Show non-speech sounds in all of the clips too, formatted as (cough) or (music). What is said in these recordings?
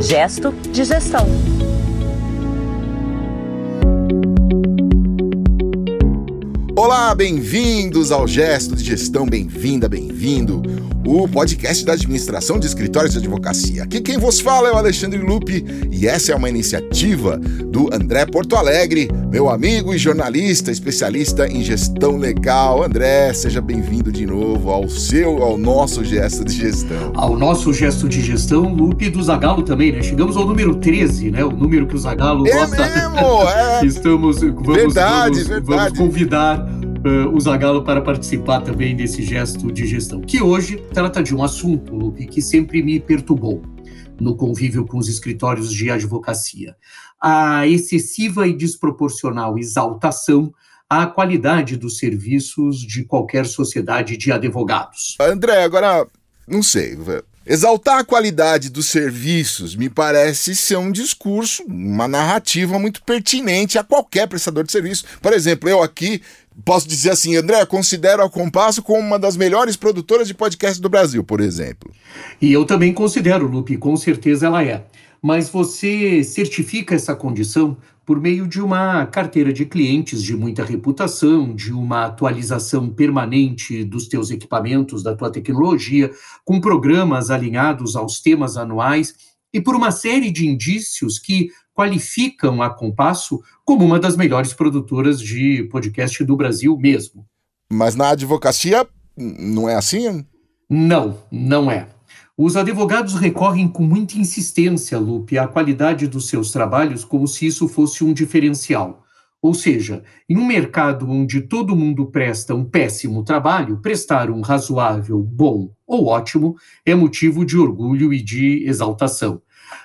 Gesto de gestão. Olá, bem-vindos ao Gesto de Gestão, bem-vinda, bem-vindo, o podcast da administração de escritórios de advocacia. Aqui quem vos fala é o Alexandre Lupe e essa é uma iniciativa do André Porto Alegre, meu amigo e jornalista, especialista em gestão legal. André, seja bem-vindo de novo ao seu, ao nosso Gesto de Gestão. Ao nosso Gesto de Gestão, Lupe do Zagalo também, né? Chegamos ao número 13, né? O número que o Zagalo é gosta. Mesmo, é. (laughs) Estamos, vamos, verdade, vamos, verdade. vamos convidar uh, o Zagalo para participar também desse gesto de gestão, que hoje trata de um assunto, Lupe, que sempre me perturbou no convívio com os escritórios de advocacia. A excessiva e desproporcional exaltação à qualidade dos serviços de qualquer sociedade de advogados. André, agora, não sei, Exaltar a qualidade dos serviços me parece ser um discurso, uma narrativa muito pertinente a qualquer prestador de serviço. Por exemplo, eu aqui posso dizer assim, André, considero a Compasso como uma das melhores produtoras de podcast do Brasil, por exemplo. E eu também considero, Lupe, com certeza ela é. Mas você certifica essa condição por meio de uma carteira de clientes de muita reputação, de uma atualização permanente dos teus equipamentos, da tua tecnologia, com programas alinhados aos temas anuais e por uma série de indícios que qualificam a Compasso como uma das melhores produtoras de podcast do Brasil mesmo. Mas na advocacia não é assim? Não, não é. Os advogados recorrem com muita insistência, Lupe, à qualidade dos seus trabalhos como se isso fosse um diferencial. Ou seja, em um mercado onde todo mundo presta um péssimo trabalho, prestar um razoável, bom ou ótimo é motivo de orgulho e de exaltação.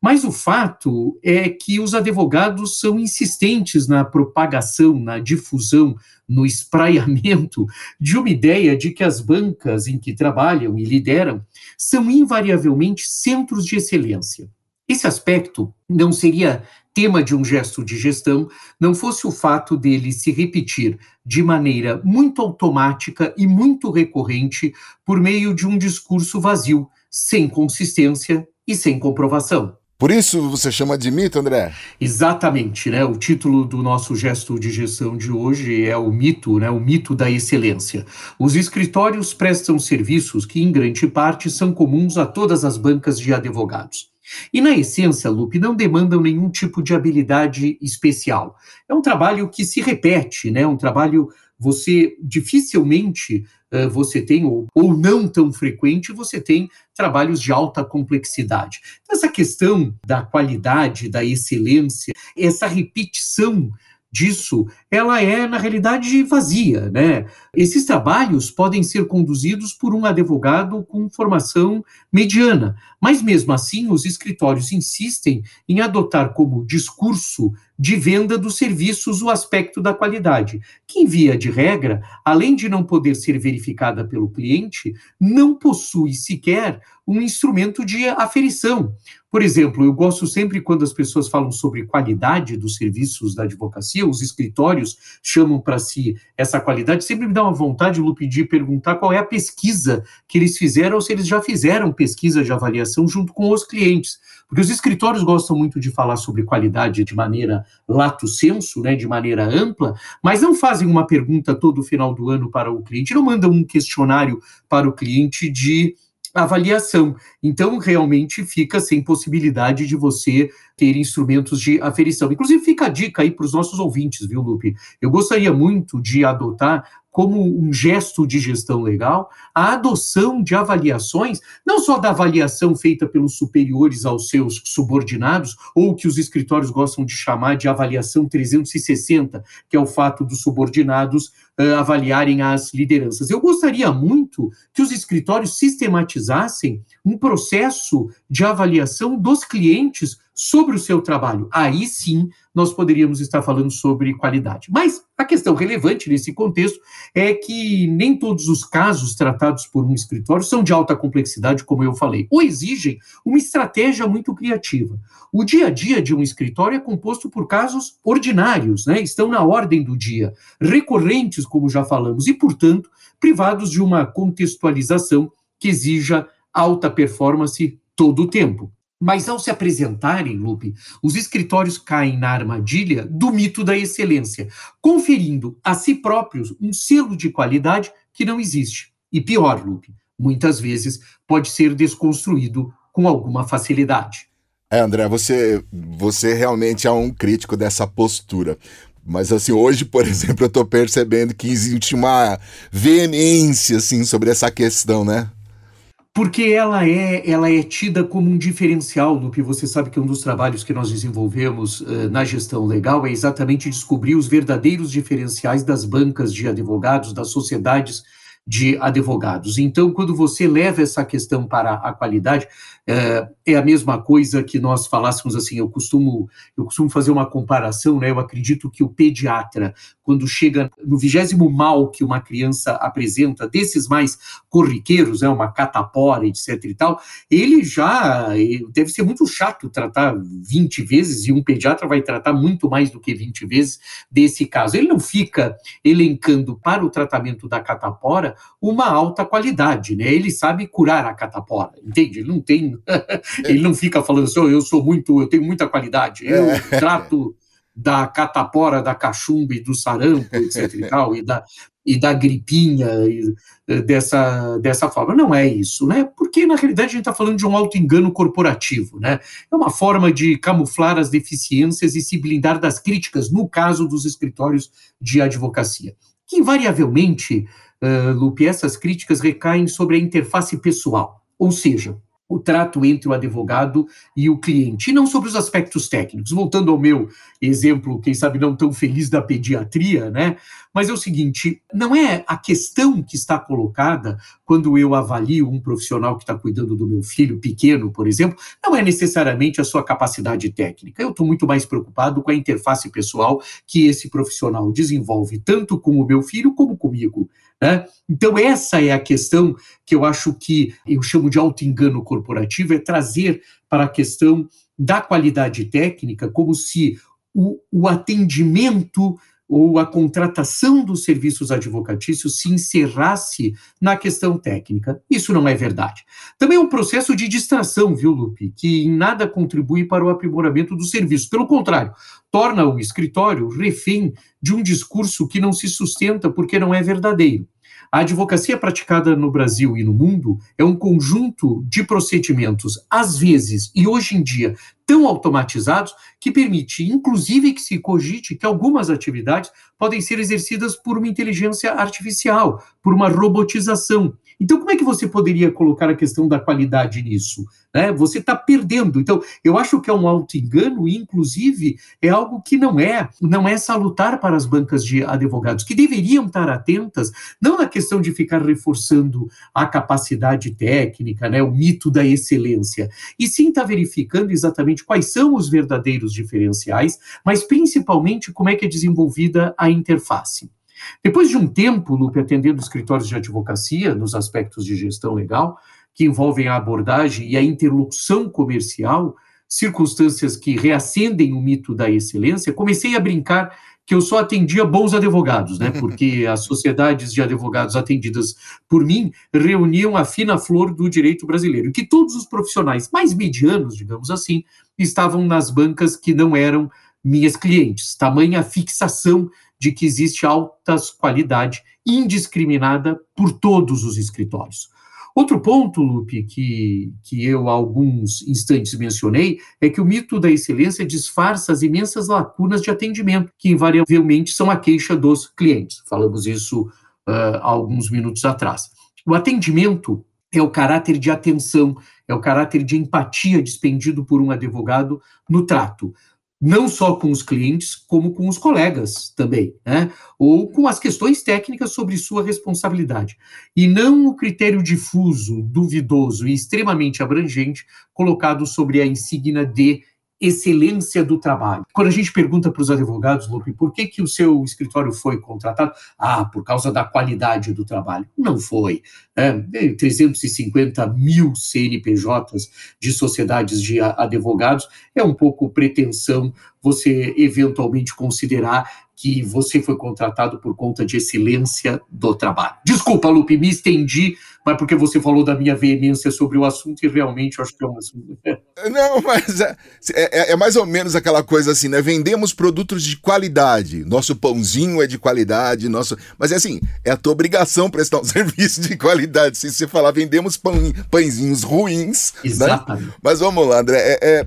Mas o fato é que os advogados são insistentes na propagação, na difusão, no espraiamento de uma ideia de que as bancas em que trabalham e lideram são invariavelmente centros de excelência. Esse aspecto não seria tema de um gesto de gestão não fosse o fato dele se repetir de maneira muito automática e muito recorrente por meio de um discurso vazio, sem consistência e sem comprovação. Por isso você chama de mito, André? Exatamente, né? O título do nosso gesto de gestão de hoje é o mito, né? O mito da excelência. Os escritórios prestam serviços que, em grande parte, são comuns a todas as bancas de advogados. E, na essência, Lupe, não demandam nenhum tipo de habilidade especial. É um trabalho que se repete, né? Um trabalho você dificilmente você tem, ou, ou não tão frequente, você tem trabalhos de alta complexidade. Então, essa questão da qualidade, da excelência, essa repetição disso, ela é, na realidade, vazia. Né? Esses trabalhos podem ser conduzidos por um advogado com formação mediana, mas mesmo assim os escritórios insistem em adotar como discurso de venda dos serviços o aspecto da qualidade, que, em via de regra, além de não poder ser verificada pelo cliente, não possui sequer um instrumento de aferição. Por exemplo, eu gosto sempre quando as pessoas falam sobre qualidade dos serviços da advocacia, os escritórios chamam para si essa qualidade, sempre me dá uma vontade, Lupe, de perguntar qual é a pesquisa que eles fizeram ou se eles já fizeram pesquisa de avaliação junto com os clientes. Porque os escritórios gostam muito de falar sobre qualidade de maneira lato senso, né, de maneira ampla, mas não fazem uma pergunta todo final do ano para o cliente, não mandam um questionário para o cliente de avaliação. Então, realmente fica sem possibilidade de você ter instrumentos de aferição. Inclusive, fica a dica aí para os nossos ouvintes, viu, Lupe? Eu gostaria muito de adotar como um gesto de gestão legal, a adoção de avaliações, não só da avaliação feita pelos superiores aos seus subordinados, ou que os escritórios gostam de chamar de avaliação 360, que é o fato dos subordinados uh, avaliarem as lideranças. Eu gostaria muito que os escritórios sistematizassem um processo de avaliação dos clientes sobre o seu trabalho. Aí sim nós poderíamos estar falando sobre qualidade. Mas a questão relevante nesse contexto é que nem todos os casos tratados por um escritório são de alta complexidade, como eu falei, ou exigem uma estratégia muito criativa. O dia a dia de um escritório é composto por casos ordinários, né? estão na ordem do dia, recorrentes, como já falamos, e, portanto, privados de uma contextualização que exija alta performance todo o tempo. Mas ao se apresentarem, Lupe, os escritórios caem na armadilha do mito da excelência, conferindo a si próprios um selo de qualidade que não existe. E pior, Lupe, muitas vezes pode ser desconstruído com alguma facilidade. É, André, você, você realmente é um crítico dessa postura. Mas assim, hoje, por (laughs) exemplo, eu estou percebendo que existe uma veemência assim sobre essa questão, né? Porque ela é, ela é tida como um diferencial, Lupe. Você sabe que um dos trabalhos que nós desenvolvemos uh, na gestão legal é exatamente descobrir os verdadeiros diferenciais das bancas de advogados, das sociedades de advogados. Então, quando você leva essa questão para a qualidade, é, é, a mesma coisa que nós falássemos assim, eu costumo, eu costumo fazer uma comparação, né? Eu acredito que o pediatra, quando chega no vigésimo mal que uma criança apresenta, desses mais corriqueiros, né? Uma catapora, etc e tal, ele já deve ser muito chato tratar 20 vezes, e um pediatra vai tratar muito mais do que 20 vezes desse caso. Ele não fica elencando para o tratamento da catapora uma alta qualidade, né? Ele sabe curar a catapora, entende? Ele não tem (laughs) ele não fica falando assim, oh, eu sou muito, eu tenho muita qualidade, eu é. (laughs) trato da catapora, da cachumba e do sarampo, etc e (laughs) tal, e da, e da gripinha e, eh, dessa, dessa forma. Não é isso, né? Porque, na realidade, a gente está falando de um auto-engano corporativo, né? É uma forma de camuflar as deficiências e se blindar das críticas, no caso dos escritórios de advocacia. Que, invariavelmente, uh, Lupe, essas críticas recaem sobre a interface pessoal, ou seja, o trato entre o advogado e o cliente, e não sobre os aspectos técnicos. Voltando ao meu exemplo, quem sabe não tão feliz da pediatria, né? Mas é o seguinte: não é a questão que está colocada quando eu avalio um profissional que está cuidando do meu filho pequeno, por exemplo, não é necessariamente a sua capacidade técnica. Eu estou muito mais preocupado com a interface pessoal que esse profissional desenvolve, tanto com o meu filho como comigo. Né? Então, essa é a questão que eu acho que eu chamo de auto-engano corporativo, é trazer para a questão da qualidade técnica como se o, o atendimento ou a contratação dos serviços advocatícios se encerrasse na questão técnica. Isso não é verdade. Também é um processo de distração, viu, Lupe, que em nada contribui para o aprimoramento do serviço. Pelo contrário, torna o escritório refém de um discurso que não se sustenta porque não é verdadeiro. A advocacia praticada no Brasil e no mundo é um conjunto de procedimentos, às vezes e hoje em dia, tão automatizados que permite, inclusive, que se cogite que algumas atividades podem ser exercidas por uma inteligência artificial, por uma robotização. Então, como é que você poderia colocar a questão da qualidade nisso? Né? Você está perdendo. Então, eu acho que é um auto-engano, e, inclusive, é algo que não é, não é salutar para as bancas de advogados, que deveriam estar atentas, não na questão de ficar reforçando a capacidade técnica, né, o mito da excelência, e sim estar tá verificando exatamente quais são os verdadeiros diferenciais, mas principalmente como é que é desenvolvida a interface. Depois de um tempo, Lupe, atendendo escritórios de advocacia nos aspectos de gestão legal, que envolvem a abordagem e a interlocução comercial, circunstâncias que reacendem o mito da excelência, comecei a brincar que eu só atendia bons advogados, né? Porque (laughs) as sociedades de advogados atendidas por mim reuniam a fina flor do direito brasileiro, e que todos os profissionais mais medianos, digamos assim, estavam nas bancas que não eram minhas clientes. Tamanha fixação de que existe altas qualidade indiscriminada por todos os escritórios. Outro ponto, Lupe, que, que eu há alguns instantes mencionei, é que o mito da excelência disfarça as imensas lacunas de atendimento, que invariavelmente são a queixa dos clientes. Falamos isso uh, alguns minutos atrás. O atendimento é o caráter de atenção, é o caráter de empatia despendido por um advogado no trato não só com os clientes, como com os colegas também, né? ou com as questões técnicas sobre sua responsabilidade. E não o critério difuso, duvidoso e extremamente abrangente colocado sobre a insígnia de excelência do trabalho. Quando a gente pergunta para os advogados, Lupe, por que, que o seu escritório foi contratado? Ah, por causa da qualidade do trabalho. Não foi. É, 350 mil CNPJs de sociedades de advogados é um pouco pretensão você eventualmente considerar que você foi contratado por conta de excelência do trabalho. Desculpa, Lupe, me estendi, mas porque você falou da minha veemência sobre o assunto e realmente eu acho que é um assunto. (laughs) Não, mas é, é, é, mais ou menos aquela coisa assim, né? Vendemos produtos de qualidade, nosso pãozinho é de qualidade, nosso. Mas é assim, é a tua obrigação prestar um (laughs) serviço de qualidade. Se você falar vendemos pão, pãezinhos ruins. Né? Exatamente. Né? Mas vamos lá, André. é,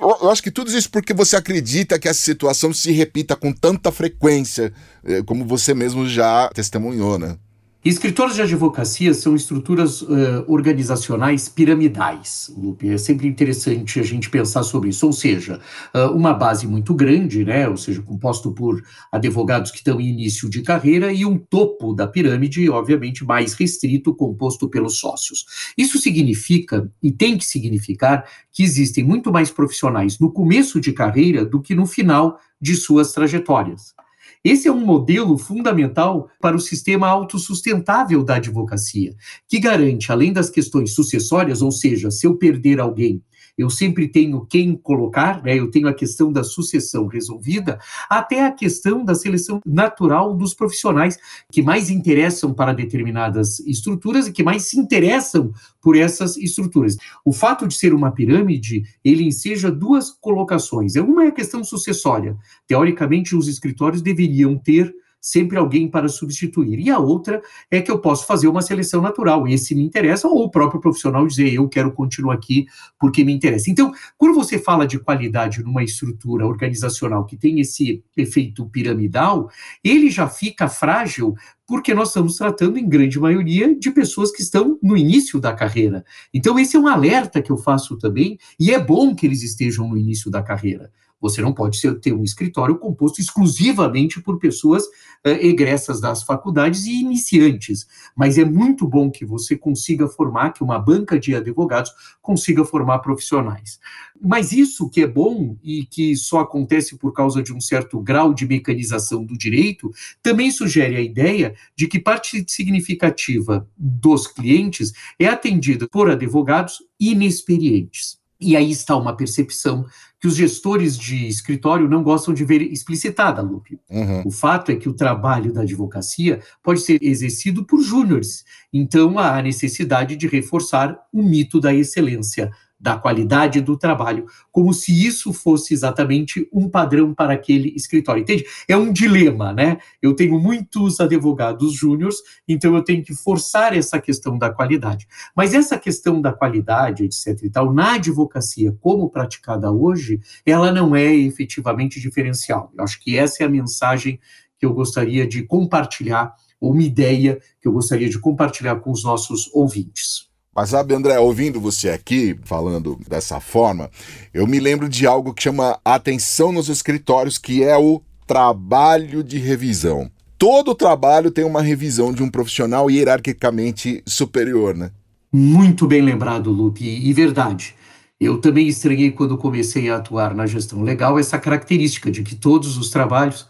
eu acho que tudo isso porque você acredita que essa situação se repita com tanta frequência, eh, como você mesmo já testemunhou, né? Escritórios de advocacia são estruturas uh, organizacionais piramidais, Lupe. É sempre interessante a gente pensar sobre isso. Ou seja, uh, uma base muito grande, né? ou seja, composto por advogados que estão em início de carreira, e um topo da pirâmide, obviamente, mais restrito, composto pelos sócios. Isso significa, e tem que significar, que existem muito mais profissionais no começo de carreira do que no final de suas trajetórias. Esse é um modelo fundamental para o sistema autossustentável da advocacia, que garante, além das questões sucessórias, ou seja, se eu perder alguém eu sempre tenho quem colocar, né? eu tenho a questão da sucessão resolvida, até a questão da seleção natural dos profissionais que mais interessam para determinadas estruturas e que mais se interessam por essas estruturas. O fato de ser uma pirâmide, ele enseja duas colocações. Uma é a questão sucessória. Teoricamente, os escritórios deveriam ter sempre alguém para substituir. E a outra é que eu posso fazer uma seleção natural, esse me interessa, ou o próprio profissional dizer eu quero continuar aqui porque me interessa. Então, quando você fala de qualidade numa estrutura organizacional que tem esse efeito piramidal, ele já fica frágil porque nós estamos tratando, em grande maioria, de pessoas que estão no início da carreira. Então, esse é um alerta que eu faço também, e é bom que eles estejam no início da carreira. Você não pode ter um escritório composto exclusivamente por pessoas uh, egressas das faculdades e iniciantes, mas é muito bom que você consiga formar, que uma banca de advogados consiga formar profissionais. Mas isso que é bom e que só acontece por causa de um certo grau de mecanização do direito, também sugere a ideia de que parte significativa dos clientes é atendida por advogados inexperientes. E aí está uma percepção que os gestores de escritório não gostam de ver explicitada, Lupe. Uhum. O fato é que o trabalho da advocacia pode ser exercido por júniores, então há necessidade de reforçar o mito da excelência da qualidade do trabalho, como se isso fosse exatamente um padrão para aquele escritório. Entende? É um dilema, né? Eu tenho muitos advogados júniores, então eu tenho que forçar essa questão da qualidade. Mas essa questão da qualidade, etc e tal, na advocacia como praticada hoje, ela não é efetivamente diferencial. Eu acho que essa é a mensagem que eu gostaria de compartilhar, ou uma ideia que eu gostaria de compartilhar com os nossos ouvintes. Mas sabe, André, ouvindo você aqui falando dessa forma, eu me lembro de algo que chama atenção nos escritórios, que é o trabalho de revisão. Todo trabalho tem uma revisão de um profissional hierarquicamente superior, né? Muito bem lembrado, Lupe, e verdade. Eu também estranhei quando comecei a atuar na gestão legal essa característica de que todos os trabalhos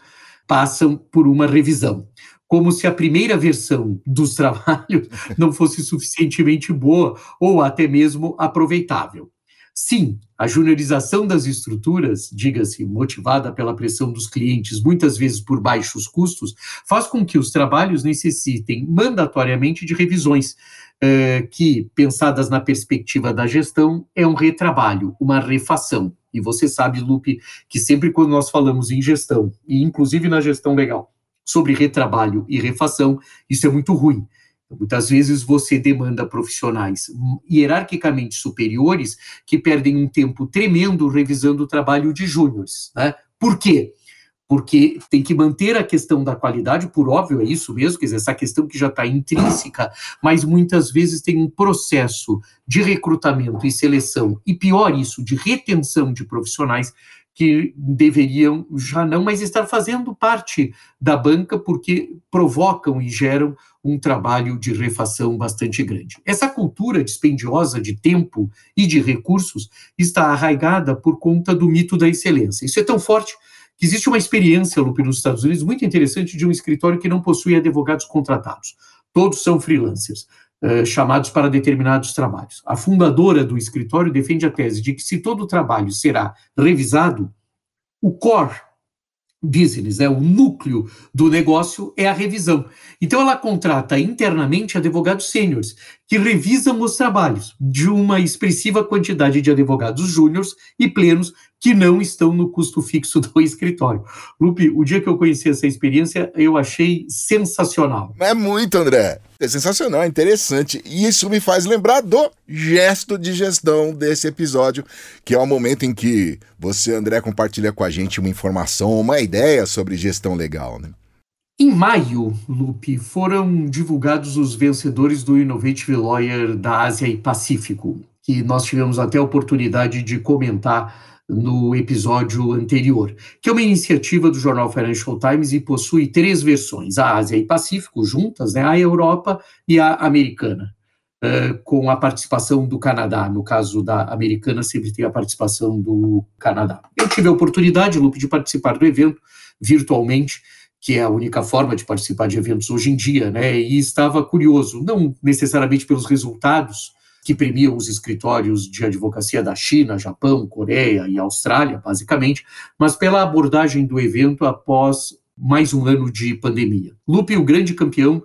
passam por uma revisão como se a primeira versão dos trabalhos (laughs) não fosse suficientemente boa ou até mesmo aproveitável. Sim, a juniorização das estruturas, diga-se, motivada pela pressão dos clientes, muitas vezes por baixos custos, faz com que os trabalhos necessitem mandatoriamente de revisões, eh, que, pensadas na perspectiva da gestão, é um retrabalho, uma refação. E você sabe, Lupe, que sempre quando nós falamos em gestão, e inclusive na gestão legal, sobre retrabalho e refação, isso é muito ruim. Muitas vezes você demanda profissionais hierarquicamente superiores que perdem um tempo tremendo revisando o trabalho de júniores. Né? Por quê? Porque tem que manter a questão da qualidade, por óbvio, é isso mesmo, quer dizer, essa questão que já está intrínseca, mas muitas vezes tem um processo de recrutamento e seleção, e pior isso, de retenção de profissionais que deveriam já não mais estar fazendo parte da banca porque provocam e geram um trabalho de refação bastante grande. Essa cultura dispendiosa de tempo e de recursos está arraigada por conta do mito da excelência. Isso é tão forte que existe uma experiência, Lupe, nos Estados Unidos muito interessante de um escritório que não possui advogados contratados. Todos são freelancers. Eh, chamados para determinados trabalhos. A fundadora do escritório defende a tese de que se todo o trabalho será revisado, o core business, né, o núcleo do negócio é a revisão. Então ela contrata internamente advogados sêniores que revisam os trabalhos de uma expressiva quantidade de advogados júniores e plenos que não estão no custo fixo (laughs) do escritório. Lupe, o dia que eu conheci essa experiência, eu achei sensacional. É muito, André. É sensacional, interessante. E isso me faz lembrar do gesto de gestão desse episódio, que é o momento em que você, André, compartilha com a gente uma informação, uma ideia sobre gestão legal, né? Em maio, Lupe, foram divulgados os vencedores do Innovative Lawyer da Ásia e Pacífico, que nós tivemos até a oportunidade de comentar no episódio anterior, que é uma iniciativa do jornal Financial Times e possui três versões, a Ásia e Pacífico juntas, né, a Europa e a americana, uh, com a participação do Canadá. No caso da americana, sempre tem a participação do Canadá. Eu tive a oportunidade, Lupe, de participar do evento virtualmente, que é a única forma de participar de eventos hoje em dia, né, e estava curioso, não necessariamente pelos resultados, que premiam os escritórios de advocacia da China, Japão, Coreia e Austrália, basicamente, mas pela abordagem do evento após mais um ano de pandemia. Lupe, o grande campeão,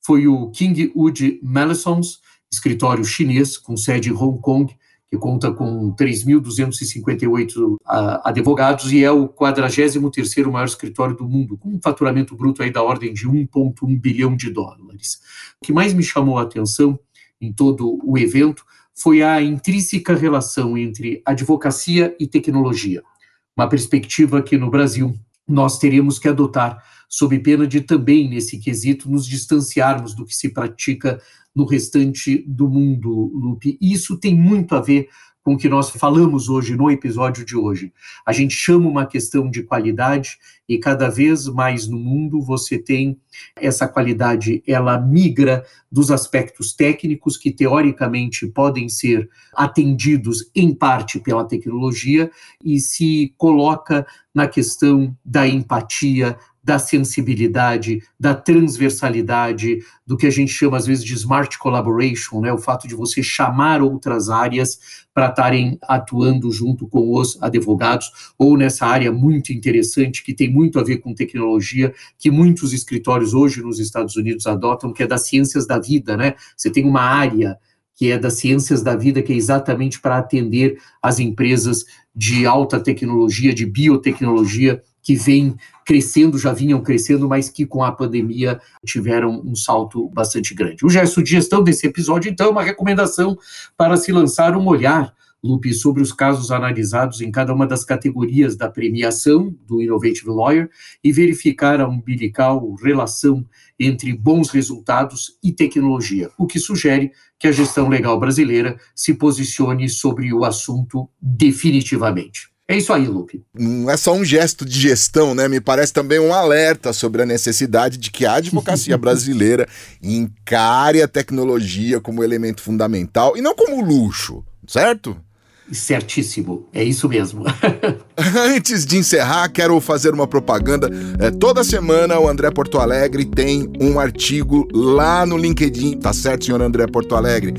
foi o King Wood Mallesons, escritório chinês com sede em Hong Kong, que conta com 3.258 advogados e é o 43º maior escritório do mundo, com um faturamento bruto aí da ordem de 1,1 bilhão de dólares. O que mais me chamou a atenção em todo o evento foi a intrínseca relação entre advocacia e tecnologia, uma perspectiva que no Brasil nós teríamos que adotar, sob pena de também, nesse quesito, nos distanciarmos do que se pratica no restante do mundo, Lupe. Isso tem muito a ver com o que nós falamos hoje no episódio de hoje. A gente chama uma questão de qualidade e cada vez mais no mundo você tem essa qualidade, ela migra dos aspectos técnicos que teoricamente podem ser atendidos em parte pela tecnologia e se coloca na questão da empatia, da sensibilidade, da transversalidade, do que a gente chama às vezes de smart collaboration, né? o fato de você chamar outras áreas para estarem atuando junto com os advogados, ou nessa área muito interessante que tem muito a ver com tecnologia, que muitos escritórios hoje nos Estados Unidos adotam, que é das ciências da vida, né? Você tem uma área que é das ciências da vida, que é exatamente para atender as empresas de alta tecnologia, de biotecnologia, que vêm crescendo, já vinham crescendo, mas que com a pandemia tiveram um salto bastante grande. O gesto de gestão desse episódio, então, é uma recomendação para se lançar um olhar Lupe, sobre os casos analisados em cada uma das categorias da premiação do Innovative Lawyer e verificar a umbilical relação entre bons resultados e tecnologia, o que sugere que a gestão legal brasileira se posicione sobre o assunto definitivamente. É isso aí, Lupe. Não é só um gesto de gestão, né? Me parece também um alerta sobre a necessidade de que a advocacia (laughs) brasileira encare a tecnologia como elemento fundamental e não como luxo, certo? Certíssimo, é isso mesmo. (laughs) Antes de encerrar, quero fazer uma propaganda. É, toda semana o André Porto Alegre tem um artigo lá no LinkedIn, tá certo, senhor André Porto Alegre?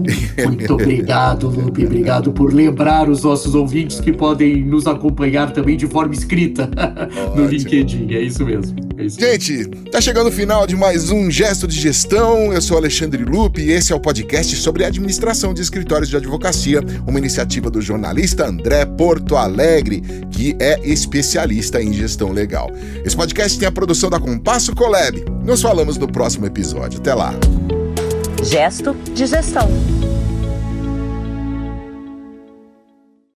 (laughs) Muito obrigado, Lupe. Obrigado por lembrar os nossos ouvintes que podem nos acompanhar também de forma escrita (laughs) no LinkedIn. É isso mesmo. Gente, tá chegando o final de mais um Gesto de Gestão. Eu sou Alexandre Lupe e esse é o podcast sobre administração de escritórios de advocacia, uma iniciativa iniciativa do jornalista André Porto Alegre, que é especialista em gestão legal. Esse podcast tem a produção da Compasso Colab. Nos falamos no próximo episódio. Até lá. Gesto de gestão.